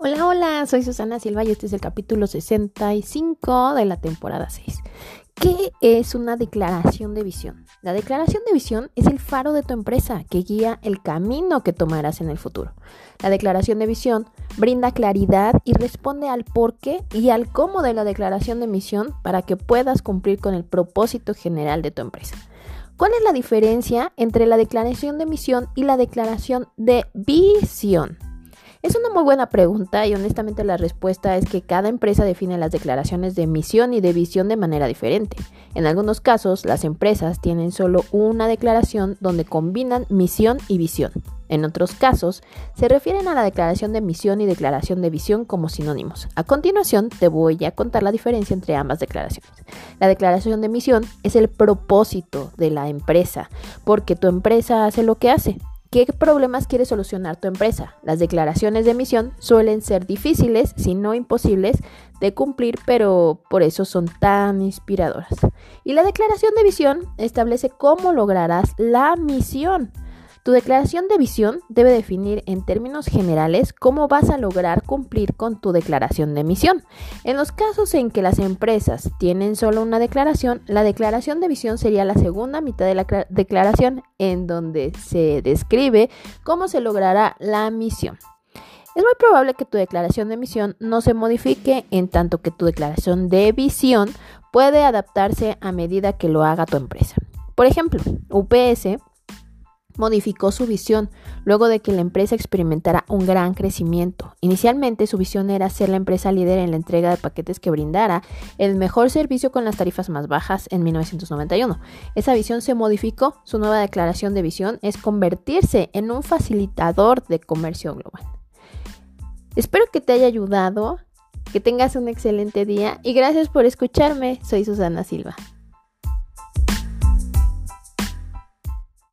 Hola, hola, soy Susana Silva y este es el capítulo 65 de la temporada 6. ¿Qué es una declaración de visión? La declaración de visión es el faro de tu empresa que guía el camino que tomarás en el futuro. La declaración de visión brinda claridad y responde al por qué y al cómo de la declaración de misión para que puedas cumplir con el propósito general de tu empresa. ¿Cuál es la diferencia entre la declaración de misión y la declaración de visión? Es una muy buena pregunta y honestamente la respuesta es que cada empresa define las declaraciones de misión y de visión de manera diferente. En algunos casos, las empresas tienen solo una declaración donde combinan misión y visión. En otros casos, se refieren a la declaración de misión y declaración de visión como sinónimos. A continuación, te voy a contar la diferencia entre ambas declaraciones. La declaración de misión es el propósito de la empresa, porque tu empresa hace lo que hace. ¿Qué problemas quiere solucionar tu empresa? Las declaraciones de misión suelen ser difíciles, si no imposibles, de cumplir, pero por eso son tan inspiradoras. Y la declaración de visión establece cómo lograrás la misión. Tu declaración de visión debe definir en términos generales cómo vas a lograr cumplir con tu declaración de misión. En los casos en que las empresas tienen solo una declaración, la declaración de visión sería la segunda mitad de la declaración en donde se describe cómo se logrará la misión. Es muy probable que tu declaración de misión no se modifique en tanto que tu declaración de visión puede adaptarse a medida que lo haga tu empresa. Por ejemplo, UPS modificó su visión luego de que la empresa experimentara un gran crecimiento. Inicialmente su visión era ser la empresa líder en la entrega de paquetes que brindara el mejor servicio con las tarifas más bajas en 1991. Esa visión se modificó, su nueva declaración de visión es convertirse en un facilitador de comercio global. Espero que te haya ayudado, que tengas un excelente día y gracias por escucharme. Soy Susana Silva.